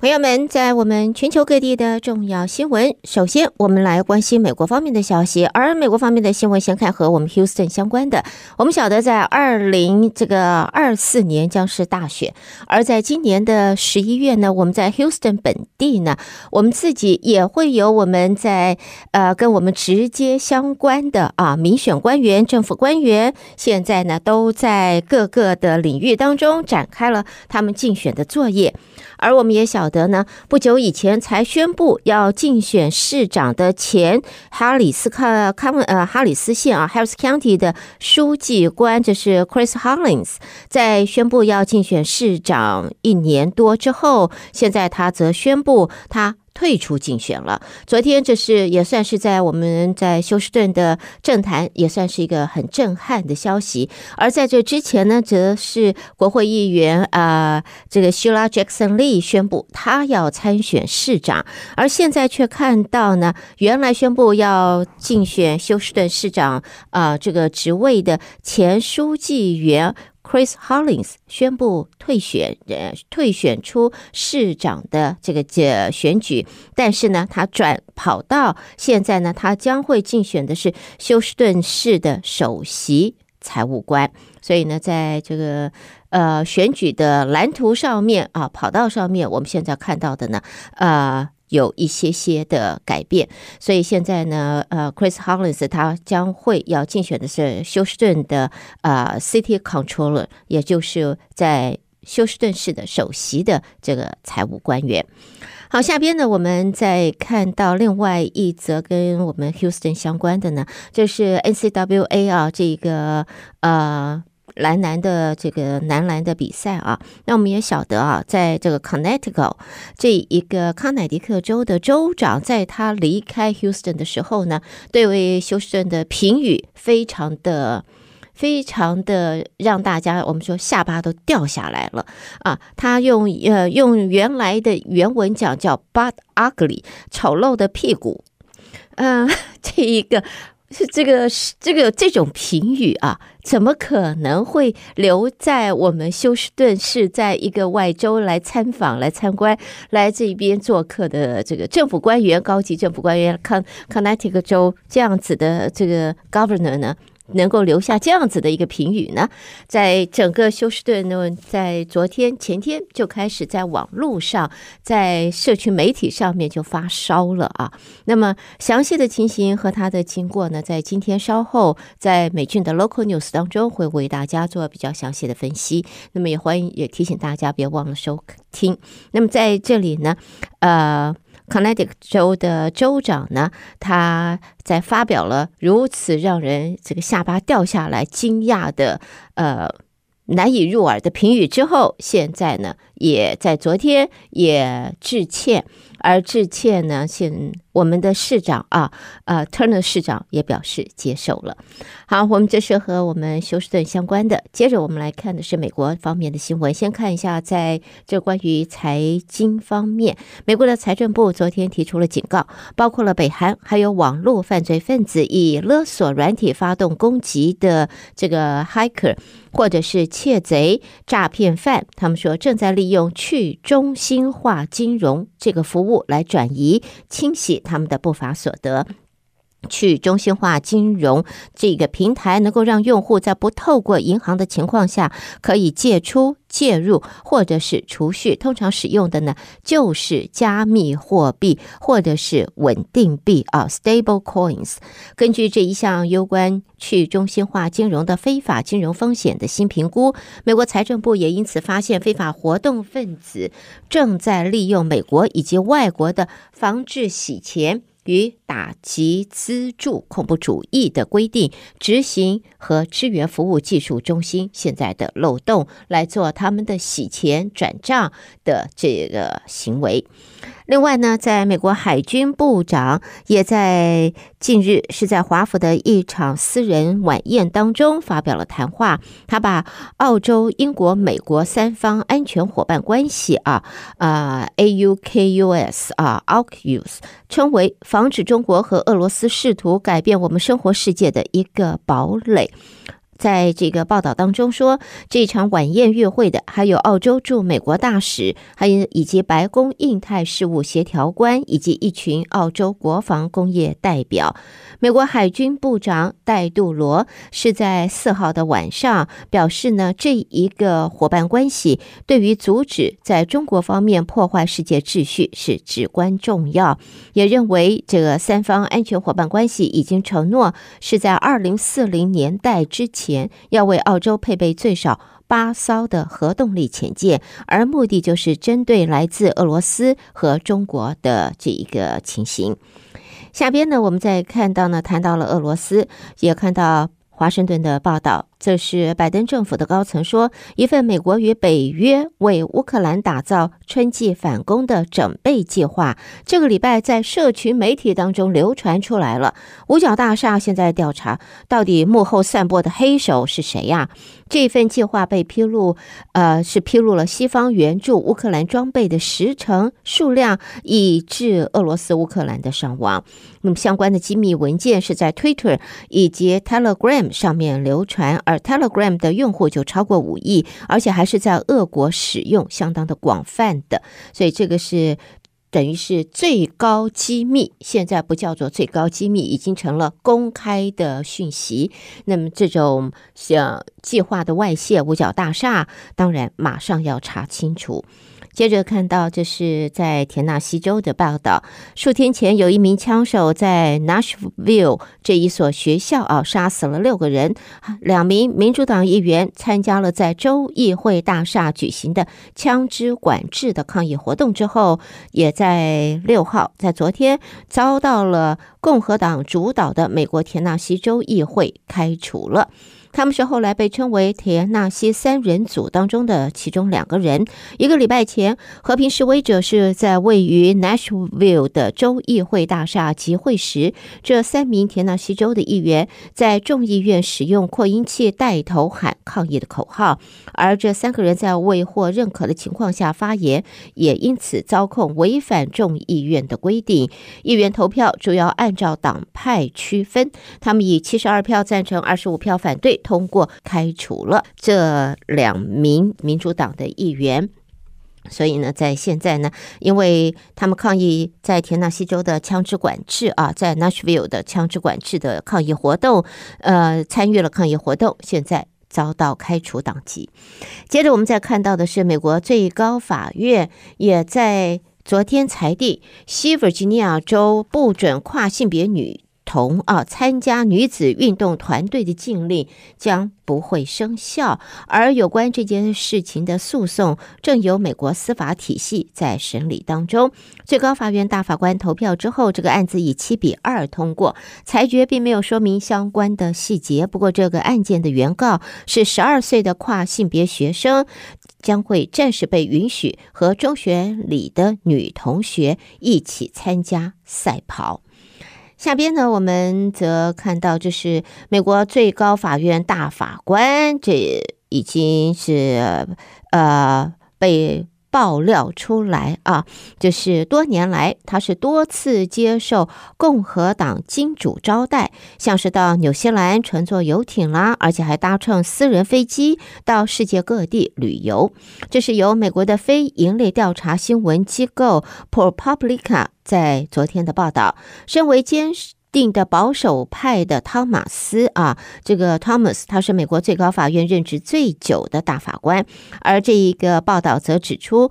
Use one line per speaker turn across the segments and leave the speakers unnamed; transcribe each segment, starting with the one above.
朋友们，在我们全球各地的重要新闻，首先我们来关心美国方面的消息。而美国方面的新闻，先看和我们 Houston 相关的。我们晓得，在二零这个二四年将是大选，而在今年的十一月呢，我们在 Houston 本地呢，我们自己也会有我们在呃跟我们直接相关的啊民选官员、政府官员，现在呢都在各个的领域当中展开了他们竞选的作业。而我们也晓得呢，不久以前才宣布要竞选市长的前哈里斯康康呃哈里斯县啊 Harris County 的书记官，这是 Chris Hollins，在宣布要竞选市长一年多之后，现在他则宣布他。退出竞选了。昨天，这是也算是在我们在休斯顿的政坛，也算是一个很震撼的消息。而在这之前呢，则是国会议员啊、这个 Sheila Jackson Lee 宣布他要参选市长，而现在却看到呢，原来宣布要竞选休斯顿市长啊、这个职位的前书记员。Chris Hollins 宣布退选，呃，退选出市长的这个这选举，但是呢，他转跑道，现在呢，他将会竞选的是休斯顿市的首席财务官，所以呢，在这个呃选举的蓝图上面啊，跑道上面，我们现在看到的呢，呃。有一些些的改变，所以现在呢，呃，Chris Hollins 他将会要竞选的是休斯顿的呃 City Controller，也就是在休斯顿市的首席的这个财务官员。好，下边呢，我们再看到另外一则跟我们 Houston 相关的呢，就是 NCWA 啊，这个呃。男篮的这个男篮的比赛啊，那我们也晓得啊，在这个 Connecticut 这一个康乃狄克州的州长，在他离开 Houston 的时候呢，对为休斯顿的评语非常的、非常的让大家我们说下巴都掉下来了啊。他用呃用原来的原文讲叫 “butt ugly”，丑陋的屁股，嗯、这一个。是这个是这个这种评语啊，怎么可能会留在我们休斯顿市，在一个外州来参访、来参观、来这边做客的这个政府官员、高级政府官员，康康乃狄克州这样子的这个 governor 呢？能够留下这样子的一个评语呢，在整个休斯顿呢，在昨天前天就开始在网络上，在社区媒体上面就发烧了啊。那么详细的情形和它的经过呢，在今天稍后在美俊的 Local News 当中会为大家做比较详细的分析。那么也欢迎也提醒大家别忘了收听。那么在这里呢，呃。康乃狄克州的州长呢，他在发表了如此让人这个下巴掉下来、惊讶的呃难以入耳的评语之后，现在呢，也在昨天也致歉。而致歉呢，现我们的市长啊，呃，Turner 市长也表示接受了。好，我们这是和我们休斯顿相关的。接着我们来看的是美国方面的新闻。先看一下，在这关于财经方面，美国的财政部昨天提出了警告，包括了北韩还有网络犯罪分子以勒索软体发动攻击的这个 Hacker，或者是窃贼、诈骗犯，他们说正在利用去中心化金融这个服务。来转移、清洗他们的不法所得。去中心化金融这个平台能够让用户在不透过银行的情况下，可以借出、借入或者是储蓄。通常使用的呢，就是加密货币或者是稳定币啊 （stable coins）。根据这一项有关去中心化金融的非法金融风险的新评估，美国财政部也因此发现非法活动分子正在利用美国以及外国的防治洗钱。与打击资助恐怖主义的规定执行和支援服务技术中心现在的漏洞来做他们的洗钱转账的这个行为。另外呢，在美国海军部长也在近日是在华府的一场私人晚宴当中发表了谈话。他把澳洲、英国、美国三方安全伙伴关系啊啊 AUKUS 啊 AUKUS 称为防止中国和俄罗斯试图改变我们生活世界的一个堡垒。在这个报道当中说，这场晚宴与会的还有澳洲驻美国大使，还有以及白宫印太事务协调官，以及一群澳洲国防工业代表。美国海军部长戴杜罗是在四号的晚上表示呢，这一个伙伴关系对于阻止在中国方面破坏世界秩序是至关重要，也认为这个三方安全伙伴关系已经承诺是在二零四零年代之前要为澳洲配备最少八艘的核动力潜舰，而目的就是针对来自俄罗斯和中国的这一个情形。下边呢，我们再看到呢，谈到了俄罗斯，也看到华盛顿的报道。这是拜登政府的高层说，一份美国与北约为乌克兰打造春季反攻的整备计划，这个礼拜在社群媒体当中流传出来了。五角大厦现在调查，到底幕后散播的黑手是谁呀？这份计划被披露，呃，是披露了西方援助乌克兰装备的时程数量，以致俄罗斯乌克兰的伤亡。那么相关的机密文件是在 Twitter 以及 Telegram 上面流传。而 Telegram 的用户就超过五亿，而且还是在俄国使用相当的广泛的，所以这个是等于是最高机密，现在不叫做最高机密，已经成了公开的讯息。那么这种像计划的外泄，五角大厦当然马上要查清楚。接着看到，这是在田纳西州的报道。数天前，有一名枪手在 Nashville 这一所学校啊，杀死了六个人。两名民主党议员参加了在州议会大厦举行的枪支管制的抗议活动之后，也在六号，在昨天遭到了共和党主导的美国田纳西州议会开除了。他们是后来被称为田纳西三人组当中的其中两个人。一个礼拜前，和平示威者是在位于 Nashville 的州议会大厦集会时，这三名田纳西州的议员在众议院使用扩音器带头喊抗议的口号，而这三个人在未获认可的情况下发言，也因此遭控违反众议院的规定。议员投票主要按照党派区分，他们以七十二票赞成，二十五票反对。通过开除了这两名民主党的议员，所以呢，在现在呢，因为他们抗议在田纳西州的枪支管制啊，在 Nashville 的枪支管制的抗议活动，呃，参与了抗议活动，现在遭到开除党籍。接着，我们再看到的是，美国最高法院也在昨天裁定，西弗吉尼亚州不准跨性别女。同啊，参加女子运动团队的禁令将不会生效，而有关这件事情的诉讼正由美国司法体系在审理当中。最高法院大法官投票之后，这个案子以七比二通过，裁决并没有说明相关的细节。不过，这个案件的原告是十二岁的跨性别学生，将会暂时被允许和中学里的女同学一起参加赛跑。下边呢，我们则看到，就是美国最高法院大法官，这已经是呃被。爆料出来啊，就是多年来他是多次接受共和党金主招待，像是到纽西兰乘坐游艇啦，而且还搭乘私人飞机到世界各地旅游。这是由美国的非营利调查新闻机构 ProPublica 在昨天的报道，身为监视。定的保守派的汤马斯啊，这个 Thomas 他是美国最高法院任职最久的大法官，而这一个报道则指出，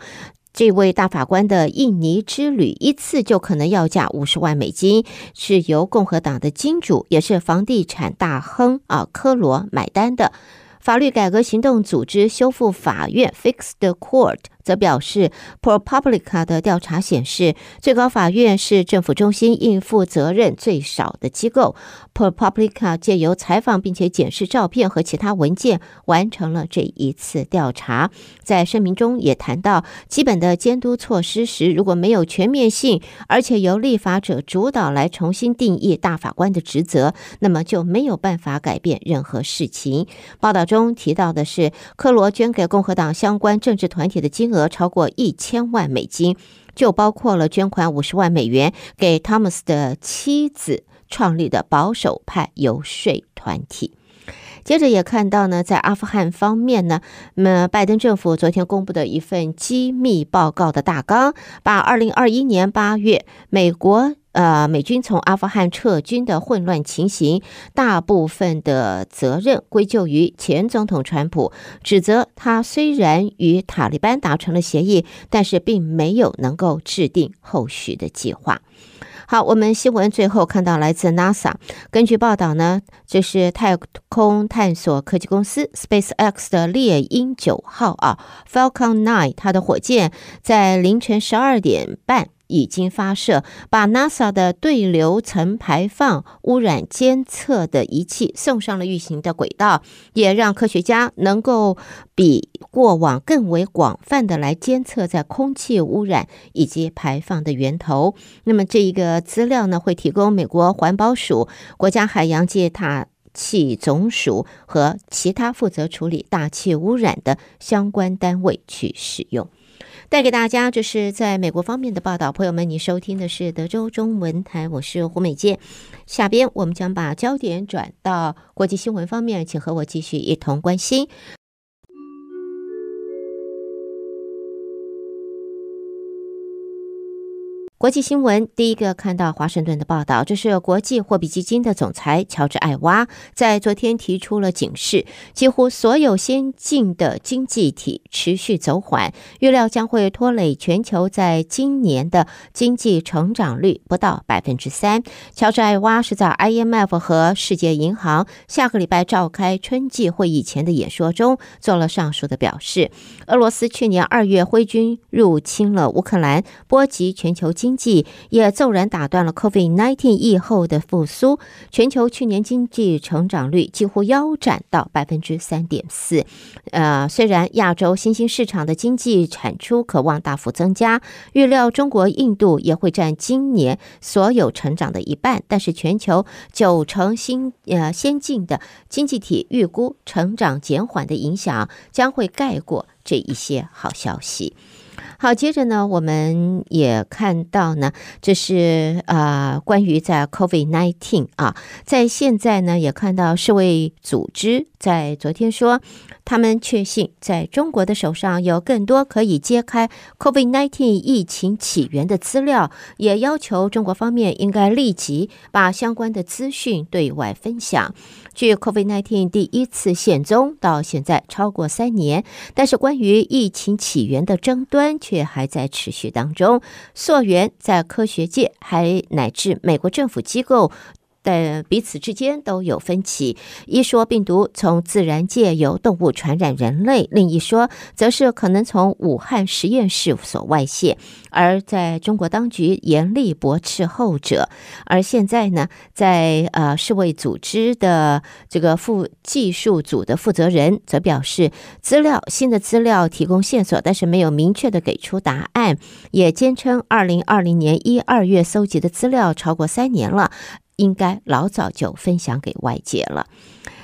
这位大法官的印尼之旅一次就可能要价五十万美金，是由共和党的金主，也是房地产大亨啊科罗买单的。法律改革行动组织修复法院 Fix the Court 则表示，ProPublica 的调查显示，最高法院是政府中心应负责任最少的机构。ProPublica 借由采访并且检视照片和其他文件，完成了这一次调查。在声明中也谈到，基本的监督措施时，如果没有全面性，而且由立法者主导来重新定义大法官的职责，那么就没有办法改变任何事情。报道中提到的是，科罗捐给共和党相关政治团体的金额超过一千万美金，就包括了捐款五十万美元给汤姆斯的妻子创立的保守派游说团体。接着也看到呢，在阿富汗方面呢，那么拜登政府昨天公布的一份机密报告的大纲，把二零二一年八月美国。呃，美军从阿富汗撤军的混乱情形，大部分的责任归咎于前总统川普，指责他虽然与塔利班达成了协议，但是并没有能够制定后续的计划。好，我们新闻最后看到来自 NASA，根据报道呢，这是太空探索科技公司 SpaceX 的猎鹰九号啊，Falcon Nine，它的火箭在凌晨十二点半。已经发射，把 NASA 的对流层排放污染监测的仪器送上了运行的轨道，也让科学家能够比过往更为广泛的来监测在空气污染以及排放的源头。那么这一个资料呢，会提供美国环保署、国家海洋界大气总署和其他负责处理大气污染的相关单位去使用。带给大家这是在美国方面的报道，朋友们，你收听的是德州中文台，我是胡美健。下边我们将把焦点转到国际新闻方面，请和我继续一同关心。国际新闻，第一个看到华盛顿的报道，这是国际货币基金的总裁乔治艾娃在昨天提出了警示，几乎所有先进的经济体持续走缓，预料将会拖累全球在今年的经济成长率不到百分之三。乔治艾娃是在 IMF 和世界银行下个礼拜召开春季会议前的演说中做了上述的表示。俄罗斯去年二月挥军入侵了乌克兰，波及全球经。经济也骤然打断了 COVID-19 疫后的复苏，全球去年经济成长率几乎腰斩到百分之三点四。呃，虽然亚洲新兴市场的经济产出可望大幅增加，预料中国、印度也会占今年所有成长的一半，但是全球九成新呃先进的经济体预估成长减缓的影响将会盖过这一些好消息。好，接着呢，我们也看到呢，这是啊、呃，关于在 COVID-19 啊，在现在呢，也看到世卫组织在昨天说，他们确信在中国的手上有更多可以揭开 COVID-19 疫情起源的资料，也要求中国方面应该立即把相关的资讯对外分享。据 COVID-19 第一次现踪到现在超过三年，但是关于疫情起源的争端却还在持续当中，溯源在科学界还乃至美国政府机构。但彼此之间都有分歧。一说病毒从自然界由动物传染人类，另一说则是可能从武汉实验室所外泄。而在中国当局严厉驳斥后者。而现在呢，在呃世卫组织的这个副技术组的负责人则表示，资料新的资料提供线索，但是没有明确的给出答案。也坚称，二零二零年一二月搜集的资料超过三年了。应该老早就分享给外界了。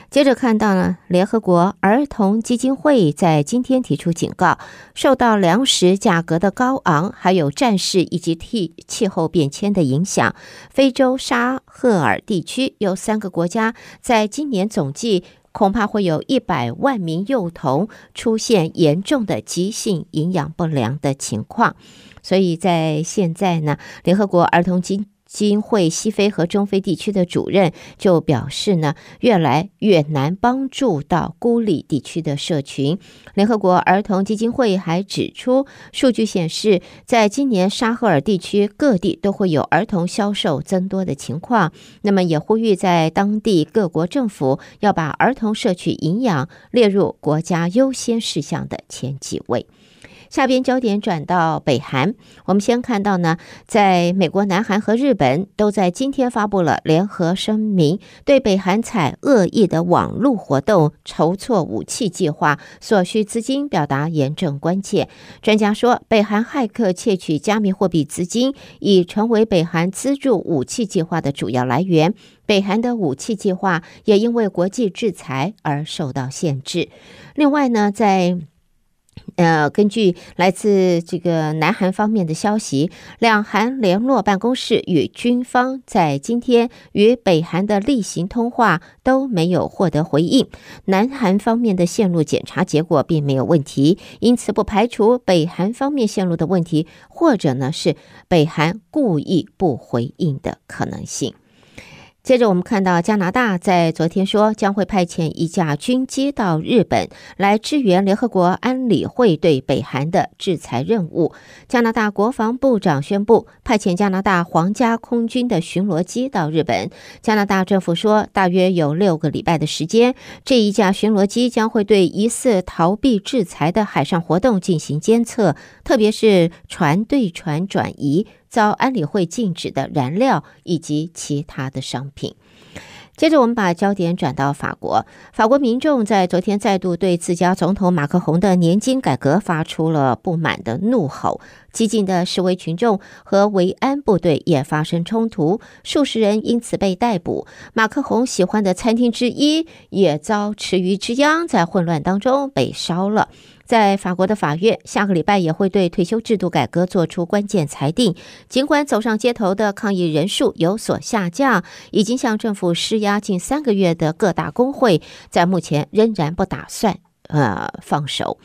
接着看到呢，联合国儿童基金会在今天提出警告，受到粮食价格的高昂，还有战事以及气气候变迁的影响，非洲沙赫尔地区有三个国家在今年总计恐怕会有一百万名幼童出现严重的急性营养不良的情况。所以在现在呢，联合国儿童基基金会西非和中非地区的主任就表示呢，越来越难帮助到孤立地区的社群。联合国儿童基金会还指出，数据显示，在今年沙赫尔地区各地都会有儿童销售增多的情况。那么，也呼吁在当地各国政府要把儿童摄取营养列入国家优先事项的前几位。下边焦点转到北韩，我们先看到呢，在美国、南韩和日本都在今天发布了联合声明，对北韩采恶意的网络活动筹措武器计划所需资金表达严正关切。专家说，北韩骇客窃取加密货币资金，已成为北韩资助武器计划的主要来源。北韩的武器计划也因为国际制裁而受到限制。另外呢，在呃，根据来自这个南韩方面的消息，两韩联络办公室与军方在今天与北韩的例行通话都没有获得回应。南韩方面的线路检查结果并没有问题，因此不排除北韩方面线路的问题，或者呢是北韩故意不回应的可能性。接着，我们看到加拿大在昨天说将会派遣一架军机到日本来支援联合国安理会对北韩的制裁任务。加拿大国防部长宣布派遣加拿大皇家空军的巡逻机到日本。加拿大政府说，大约有六个礼拜的时间，这一架巡逻机将会对疑似逃避制裁的海上活动进行监测，特别是船对船转移。遭安理会禁止的燃料以及其他的商品。接着，我们把焦点转到法国。法国民众在昨天再度对自家总统马克宏的年金改革发出了不满的怒吼。激进的示威群众和维安部队也发生冲突，数十人因此被逮捕。马克宏喜欢的餐厅之一也遭池鱼之殃，在混乱当中被烧了。在法国的法院，下个礼拜也会对退休制度改革做出关键裁定。尽管走上街头的抗议人数有所下降，已经向政府施压近三个月的各大工会，在目前仍然不打算呃放手。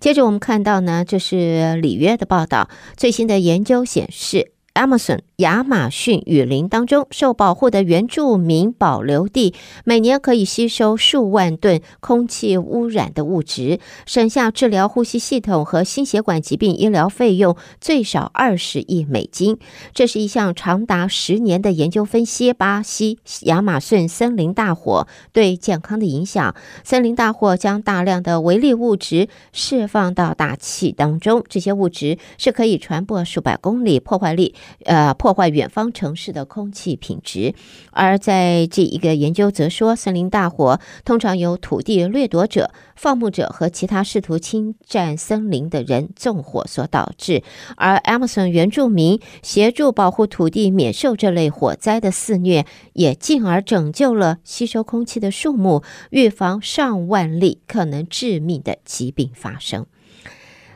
接着我们看到呢，这是里约的报道，最新的研究显示。Amazon 亚马逊雨林当中受保护的原住民保留地，每年可以吸收数万吨空气污染的物质，省下治疗呼吸系统和心血管疾病医疗费用最少二十亿美金。这是一项长达十年的研究分析巴西亚马逊森林大火对健康的影响。森林大火将大量的微粒物质释放到大气当中，这些物质是可以传播数百公里，破坏力。呃，破坏远方城市的空气品质。而在这一个研究则说，森林大火通常由土地掠夺者、放牧者和其他试图侵占森林的人纵火所导致。而 Amazon 原住民协助保护土地免受这类火灾的肆虐，也进而拯救了吸收空气的树木，预防上万例可能致命的疾病发生。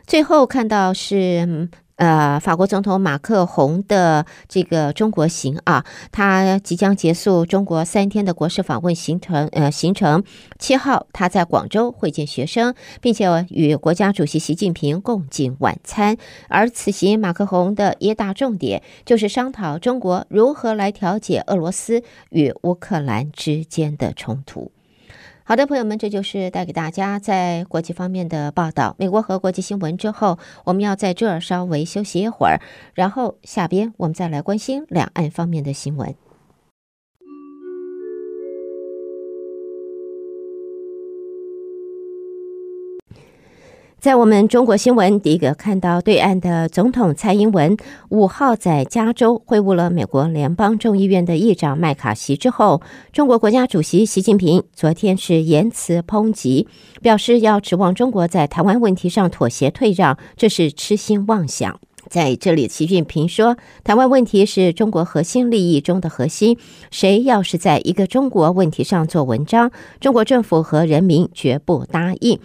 最后看到是。呃，法国总统马克宏的这个中国行啊，他即将结束中国三天的国事访问行程。呃，行程七号他在广州会见学生，并且与国家主席习近平共进晚餐。而此行马克宏的一大重点就是商讨中国如何来调解俄罗斯与乌克兰之间的冲突。好的，朋友们，这就是带给大家在国际方面的报道。美国和国际新闻之后，我们要在这儿稍微休息一会儿，然后下边我们再来关心两岸方面的新闻。在我们中国新闻，第一个看到对岸的总统蔡英文五号在加州会晤了美国联邦众议院的议长麦卡锡之后，中国国家主席习近平昨天是言辞抨击，表示要指望中国在台湾问题上妥协退让，这是痴心妄想。在这里，习近平说，台湾问题是中国核心利益中的核心，谁要是在一个中国问题上做文章，中国政府和人民绝不答应。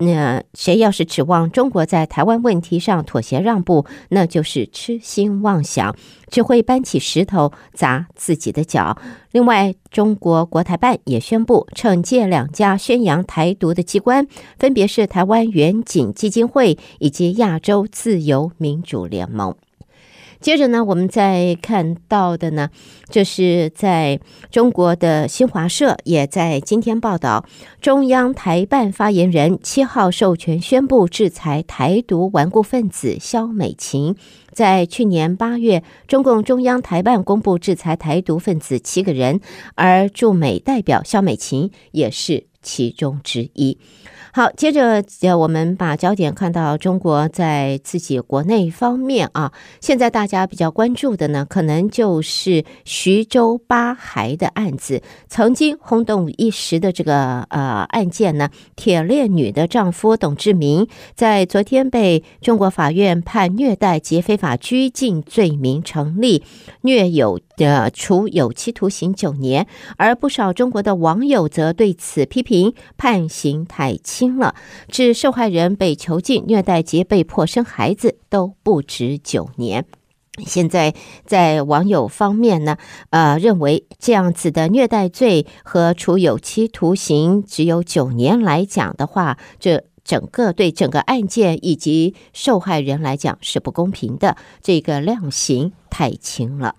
那谁要是指望中国在台湾问题上妥协让步，那就是痴心妄想，只会搬起石头砸自己的脚。另外，中国国台办也宣布惩戒两家宣扬台独的机关，分别是台湾远景基金会以及亚洲自由民主联盟。接着呢，我们再看到的呢，就是在中国的新华社也在今天报道，中央台办发言人七号授权宣布制裁台独顽固分子肖美琴。在去年八月，中共中央台办公布制裁台独分子七个人，而驻美代表肖美琴也是其中之一。好，接着我们把焦点看到中国在自己国内方面啊。现在大家比较关注的呢，可能就是徐州八孩的案子。曾经轰动一时的这个呃案件呢，铁链女的丈夫董志明在昨天被中国法院判虐待及非法拘禁罪名成立，虐有的处有期徒刑九年。而不少中国的网友则对此批评。判刑太轻轻了，致受害人被囚禁、虐待及被迫生孩子都不止九年。现在在网友方面呢，呃，认为这样子的虐待罪和处有期徒刑只有九年来讲的话，这整个对整个案件以及受害人来讲是不公平的，这个量刑太轻了。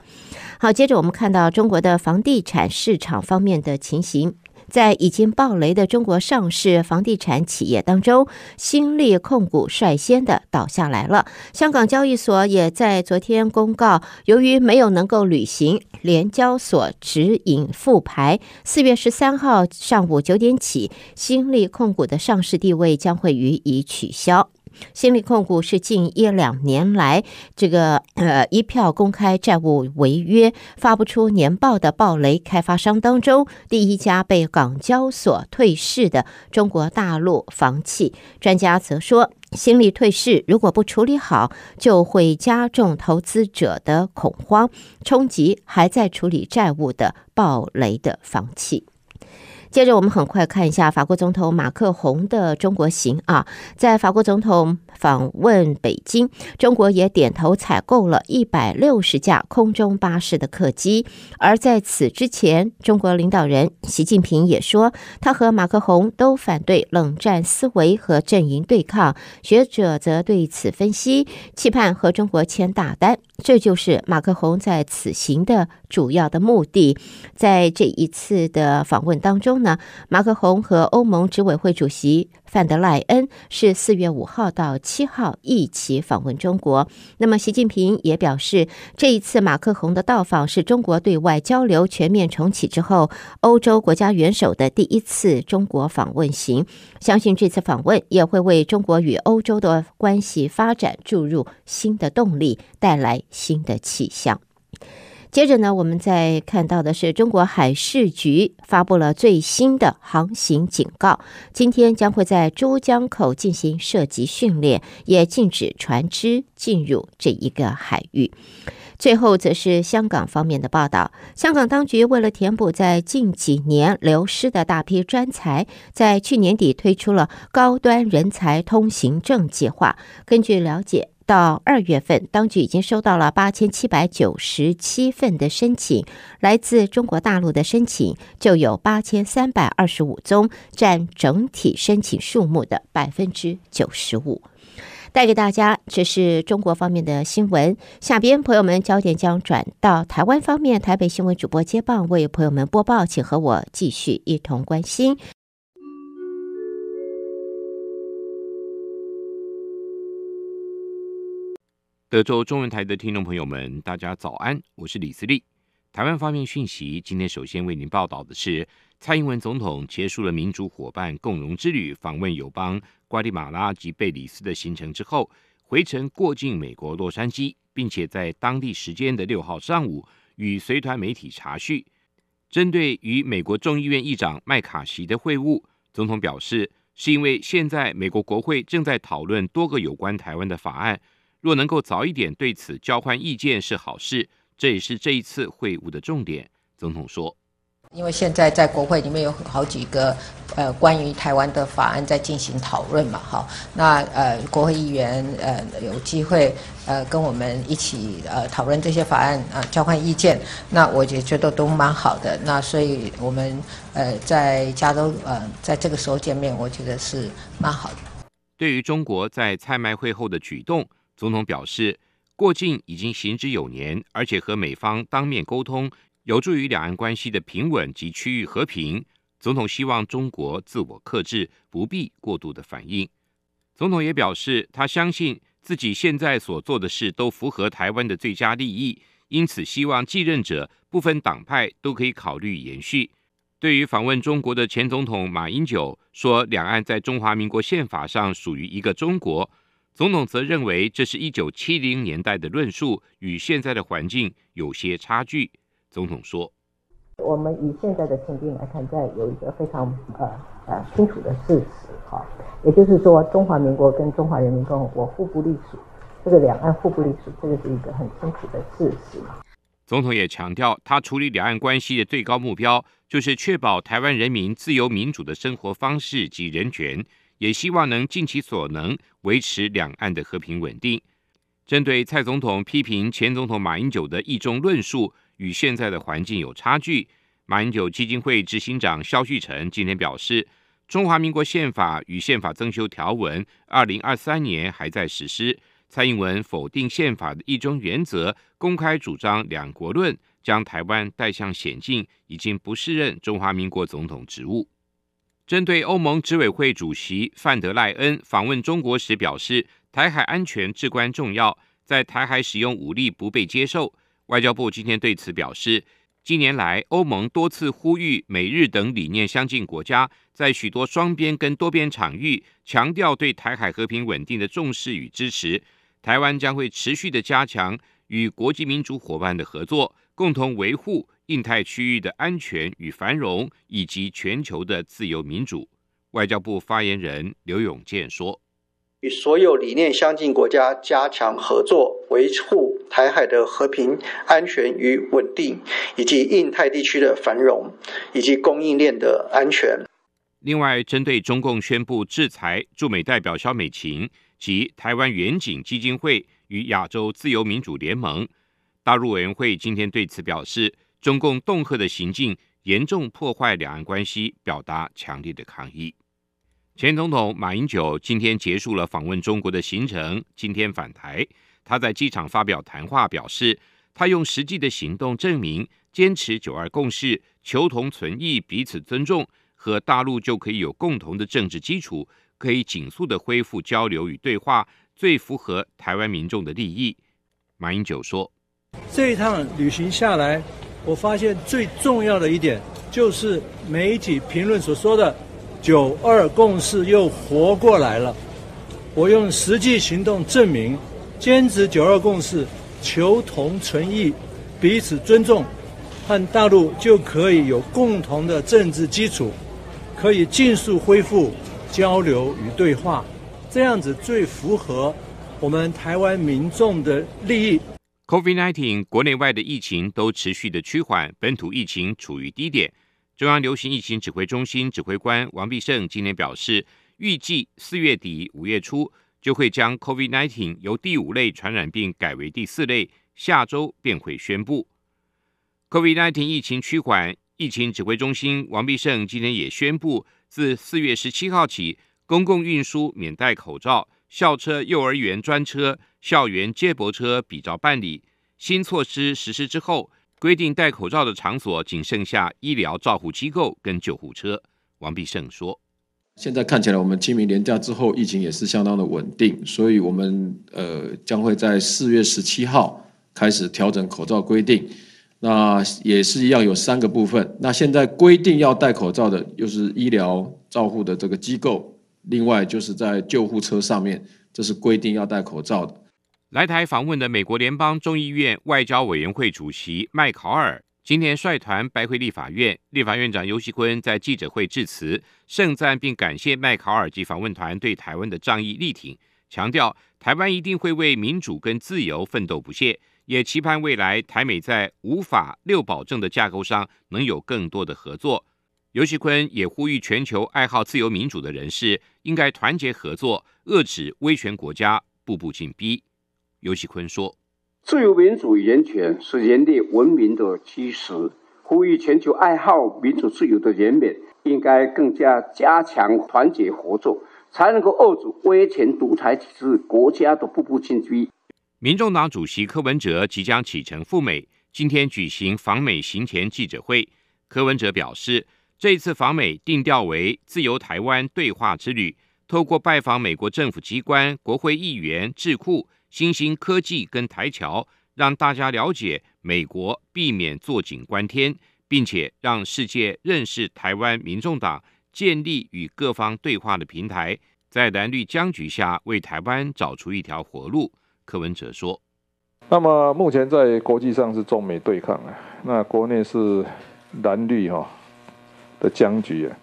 好，接着我们看到中国的房地产市场方面的情形。在已经暴雷的中国上市房地产企业当中，新力控股率先的倒下来了。香港交易所也在昨天公告，由于没有能够履行联交所指引复牌，四月十三号上午九点起，新力控股的上市地位将会予以取消。新力控股是近一两年来这个呃一票公开债务违约、发不出年报的暴雷开发商当中第一家被港交所退市的中国大陆房企。专家则说，新力退市如果不处理好，就会加重投资者的恐慌，冲击还在处理债务的暴雷的房企。接着，我们很快看一下法国总统马克宏的中国行啊，在法国总统访问北京，中国也点头采购了一百六十架空中巴士的客机。而在此之前，中国领导人习近平也说，他和马克宏都反对冷战思维和阵营对抗。学者则对此分析，期盼和中国签大单。这就是马克宏在此行的主要的目的。在这一次的访问当中呢，马克宏和欧盟执委会主席范德赖恩是四月五号到七号一起访问中国。那么，习近平也表示，这一次马克宏的到访是中国对外交流全面重启之后，欧洲国家元首的第一次中国访问行。相信这次访问也会为中国与欧洲的关系发展注入新的动力，带来新的气象。接着呢，我们再看到的是中国海事局发布了最新的航行警告，今天将会在珠江口进行射击训练，也禁止船只进入这一个海域。最后则是香港方面的报道，香港当局为了填补在近几年流失的大批专才，在去年底推出了高端人才通行证计划。根据了解，到二月份，当局已经收到了八千七百九十七份的申请，来自中国大陆的申请就有八千三百二十五宗，占整体申请数目的百分之九十五。带给大家，这是中国方面的新闻。下边朋友们焦点将转到台湾方面，台北新闻主播接棒为朋友们播报，请和我继续一同关心。
德州中文台的听众朋友们，大家早安，我是李思利。台湾方面讯息，今天首先为您报道的是，蔡英文总统结束了民主伙伴共荣之旅，访问友邦瓜地马拉及贝里斯的行程之后，回程过境美国洛杉矶，并且在当地时间的六号上午与随团媒体查叙。针对与美国众议院议长麦卡锡的会晤，总统表示，是因为现在美国国会正在讨论多个有关台湾的法案。若能够早一点对此交换意见是好事，这也是这一次会晤的重点。总统说：“
因为现在在国会里面有好几个呃关于台湾的法案在进行讨论嘛，哈，那呃国会议员呃有机会呃跟我们一起呃讨论这些法案啊、呃，交换意见，那我也觉得都蛮好的。那所以我们呃在加州呃在这个时候见面，我觉得是蛮好的。”
对于中国在蔡麦会后的举动。总统表示，过境已经行之有年，而且和美方当面沟通，有助于两岸关系的平稳及区域和平。总统希望中国自我克制，不必过度的反应。总统也表示，他相信自己现在所做的事都符合台湾的最佳利益，因此希望继任者不分党派都可以考虑延续。对于访问中国的前总统马英九说，两岸在中华民国宪法上属于一个中国。总统则认为，这是一九七零年代的论述，与现在的环境有些差距。总统说：“
我们以现在的情境来看，在有一个非常呃呃清楚的事实，哈，也就是说，中华民国跟中华人民共和国互不隶属，这个两岸互不隶属，这个是一个很清楚的事实。”
总统也强调，他处理两岸关系的最高目标就是确保台湾人民自由民主的生活方式及人权，也希望能尽其所能维持两岸的和平稳定。针对蔡总统批评前总统马英九的一中论述与现在的环境有差距，马英九基金会执行长萧旭成今天表示，中华民国宪法与宪法增修条文二零二三年还在实施。蔡英文否定宪法的一中原则，公开主张两国论，将台湾带向险境，已经不适任中华民国总统职务。针对欧盟执委会主席范德赖恩访问中国时表示，台海安全至关重要，在台海使用武力不被接受。外交部今天对此表示，近年来欧盟多次呼吁美日等理念相近国家，在许多双边跟多边场域强调对台海和平稳定的重视与支持。台湾将会持续的加强与国际民主伙伴的合作，共同维护印太区域的安全与繁荣，以及全球的自由民主。外交部发言人刘永健说：“
与所有理念相近国家加强合作，维护台海的和平、安全与稳定，以及印太地区的繁荣以及供应链的安全。”
另外，针对中共宣布制裁驻美代表肖美琴。及台湾远景基金会与亚洲自由民主联盟，大陆委员会今天对此表示，中共恫吓的行径严重破坏两岸关系，表达强烈的抗议。前总统马英九今天结束了访问中国的行程，今天返台，他在机场发表谈话，表示他用实际的行动证明，坚持九二共识、求同存异、彼此尊重，和大陆就可以有共同的政治基础。可以紧速的恢复交流与对话，最符合台湾民众的利益。马英九说：“
这一趟旅行下来，我发现最重要的一点就是媒体评论所说的‘九二共识’又活过来了。我用实际行动证明，坚持‘九二共识’，求同存异，彼此尊重，和大陆就可以有共同的政治基础，可以尽速恢复。”交流与对话，这样子最符合我们台湾民众的利益。
COVID-19 国内外的疫情都持续的趋缓，本土疫情处于低点。中央流行疫情指挥中心指挥官王必胜今天表示，预计四月底五月初就会将 COVID-19 由第五类传染病改为第四类，下周便会宣布 COVID-19 疫情趋缓。疫情指挥中心王必胜今天也宣布。自四月十七号起，公共运输免戴口罩，校车、幼儿园专车、校园接驳车比照办理。新措施实施之后，规定戴口罩的场所仅剩下医疗照护机构跟救护车。王必胜说：“
现在看起来，我们清明连假之后，疫情也是相当的稳定，所以我们呃将会在四月十七号开始调整口罩规定。”那也是一样，有三个部分。那现在规定要戴口罩的，又是医疗照护的这个机构；另外就是在救护车上面，这是规定要戴口罩的。
来台访问的美国联邦众议院外交委员会主席麦考尔今天率团拜会立法院，立法院长游锡坤在记者会致辞，盛赞并感谢麦考尔及访问团对台湾的仗义力挺，强调台湾一定会为民主跟自由奋斗不懈。也期盼未来台美在五法六保证的架构上能有更多的合作。游锡坤也呼吁全球爱好自由民主的人士应该团结合作，遏制威权国家步步紧逼。尤锡坤说：“
自由民主与人权是人类文明的基石，呼吁全球爱好民主自由的人们应该更加加强团结合作，才能够遏制威权独裁体制国家的步步进逼。”
民众党主席柯文哲即将启程赴美，今天举行访美行前记者会。柯文哲表示，这次访美定调为自由台湾对话之旅，透过拜访美国政府机关、国会议员、智库、新兴科技跟台侨，让大家了解美国，避免坐井观天，并且让世界认识台湾民众党，建立与各方对话的平台，在蓝绿僵局下为台湾找出一条活路。柯文哲说：“
那么目前在国际上是中美对抗啊，那国内是蓝绿哈的僵局啊。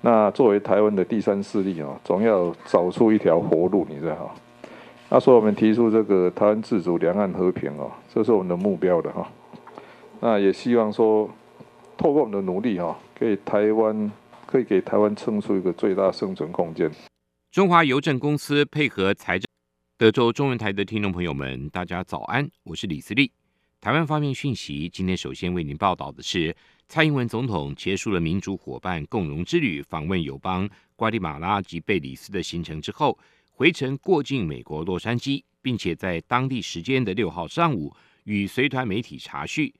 那作为台湾的第三势力啊，总要找出一条活路，你知道哈？那所以我们提出这个台湾自主、两岸和平哦，这是我们的目标的哈。那也希望说，透过我们的努力哈，可以台湾可以给台湾撑出一个最大生存空间。
中华邮政公司配合财政，德州中文台的听众朋友们，大家早安，我是李思利。台湾方面讯息，今天首先为您报道的是，蔡英文总统结束了民主伙伴共荣之旅，访问友邦瓜地马拉及贝里斯的行程之后，回程过境美国洛杉矶，并且在当地时间的六号上午与随团媒体查叙。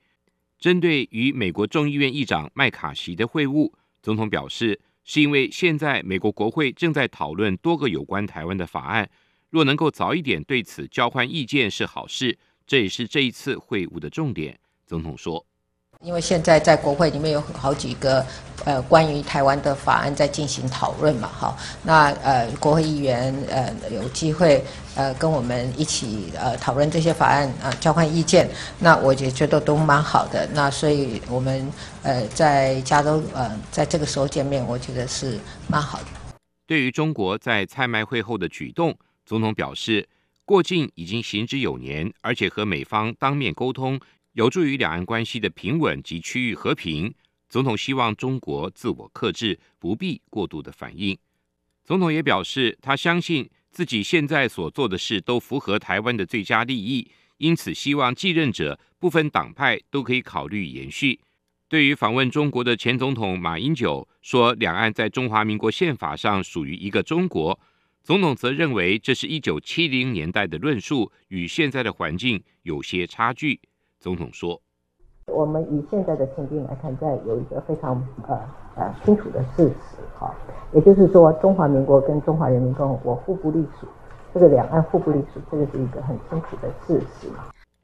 针对与美国众议院议长麦卡锡的会晤，总统表示，是因为现在美国国会正在讨论多个有关台湾的法案，若能够早一点对此交换意见是好事。这也是这一次会晤的重点。总统说：“
因为现在在国会里面有好几个呃关于台湾的法案在进行讨论嘛，哈，那呃国会议员呃有机会呃跟我们一起呃讨论这些法案啊、呃，交换意见，那我也觉得都蛮好的。那所以我们呃在加州呃在这个时候见面，我觉得是蛮好的。”
对于中国在蔡麦会后的举动，总统表示。过境已经行之有年，而且和美方当面沟通，有助于两岸关系的平稳及区域和平。总统希望中国自我克制，不必过度的反应。总统也表示，他相信自己现在所做的事都符合台湾的最佳利益，因此希望继任者不分党派都可以考虑延续。对于访问中国的前总统马英九说，两岸在中华民国宪法上属于一个中国。总统则认为，这是一九七零年代的论述，与现在的环境有些差距。总统说：“
我们以现在的情境来看，在有一个非常呃呃清楚的事实，哈，也就是说，中华民国跟中华人民共和国互不隶属，这个两岸互不隶属，这个是一个很清楚的事实。”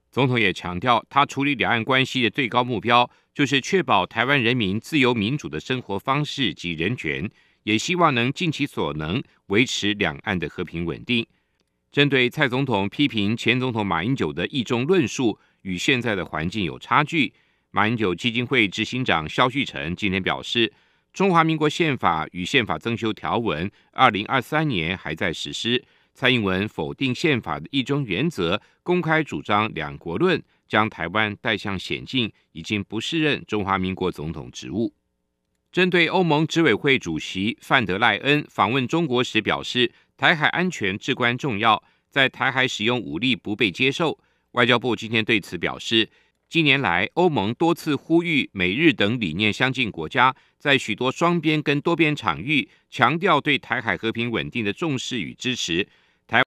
总统也强调，他处理两岸关系的最高目标，就是确保台湾人民自由民主的生活方式及人权。也希望能尽其所能维持两岸的和平稳定。针对蔡总统批评前总统马英九的一中论述与现在的环境有差距，马英九基金会执行长萧旭岑今天表示，中华民国宪法与宪法增修条文二零二三年还在实施。蔡英文否定宪法的一中原则，公开主张两国论，将台湾带向险境，已经不适任中华民国总统职务。针对欧盟执委会主席范德赖恩访问中国时表示，台海安全至关重要，在台海使用武力不被接受。外交部今天对此表示，近年来欧盟多次呼吁美日等理念相近国家，在许多双边跟多边场域强调对台海和平稳定的重视与支持。台。